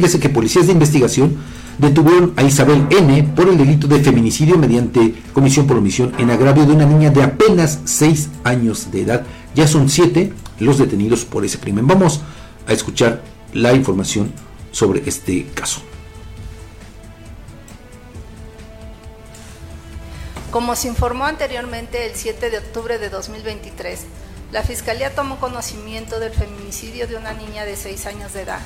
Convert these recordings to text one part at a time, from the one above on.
Fíjese que policías de investigación detuvieron a Isabel N. por el delito de feminicidio mediante comisión por omisión en agravio de una niña de apenas 6 años de edad. Ya son 7 los detenidos por ese crimen. Vamos a escuchar la información sobre este caso. Como se informó anteriormente el 7 de octubre de 2023, la Fiscalía tomó conocimiento del feminicidio de una niña de 6 años de edad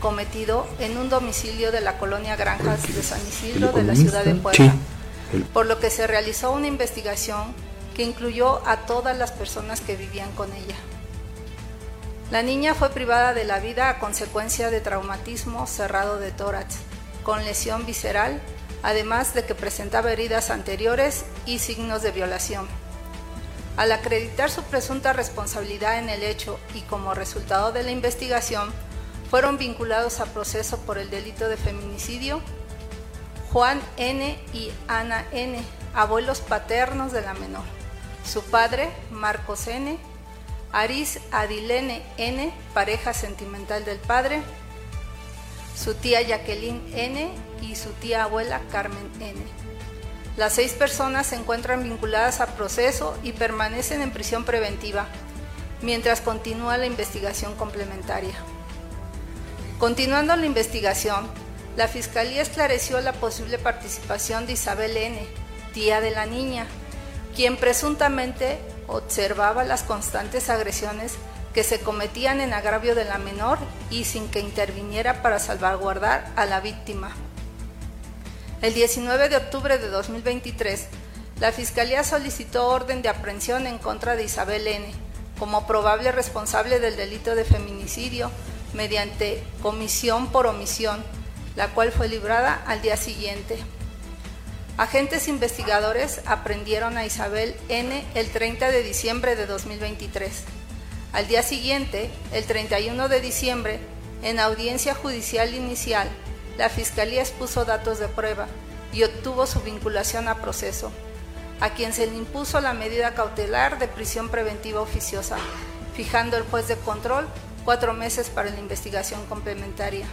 cometido en un domicilio de la colonia Granjas de San Isidro de la ciudad de Puebla, por lo que se realizó una investigación que incluyó a todas las personas que vivían con ella. La niña fue privada de la vida a consecuencia de traumatismo cerrado de tórax, con lesión visceral, además de que presentaba heridas anteriores y signos de violación. Al acreditar su presunta responsabilidad en el hecho y como resultado de la investigación, fueron vinculados a proceso por el delito de feminicidio Juan N. y Ana N., abuelos paternos de la menor, su padre Marcos N., Aris Adilene N., pareja sentimental del padre, su tía Jacqueline N. y su tía abuela Carmen N. Las seis personas se encuentran vinculadas a proceso y permanecen en prisión preventiva, mientras continúa la investigación complementaria. Continuando la investigación, la Fiscalía esclareció la posible participación de Isabel N., tía de la niña, quien presuntamente observaba las constantes agresiones que se cometían en agravio de la menor y sin que interviniera para salvaguardar a la víctima. El 19 de octubre de 2023, la Fiscalía solicitó orden de aprehensión en contra de Isabel N. como probable responsable del delito de feminicidio mediante comisión por omisión, la cual fue librada al día siguiente. Agentes investigadores aprendieron a Isabel N. el 30 de diciembre de 2023. Al día siguiente, el 31 de diciembre, en audiencia judicial inicial, la Fiscalía expuso datos de prueba y obtuvo su vinculación a proceso, a quien se le impuso la medida cautelar de prisión preventiva oficiosa, fijando el juez de control cuatro meses para la investigación complementaria.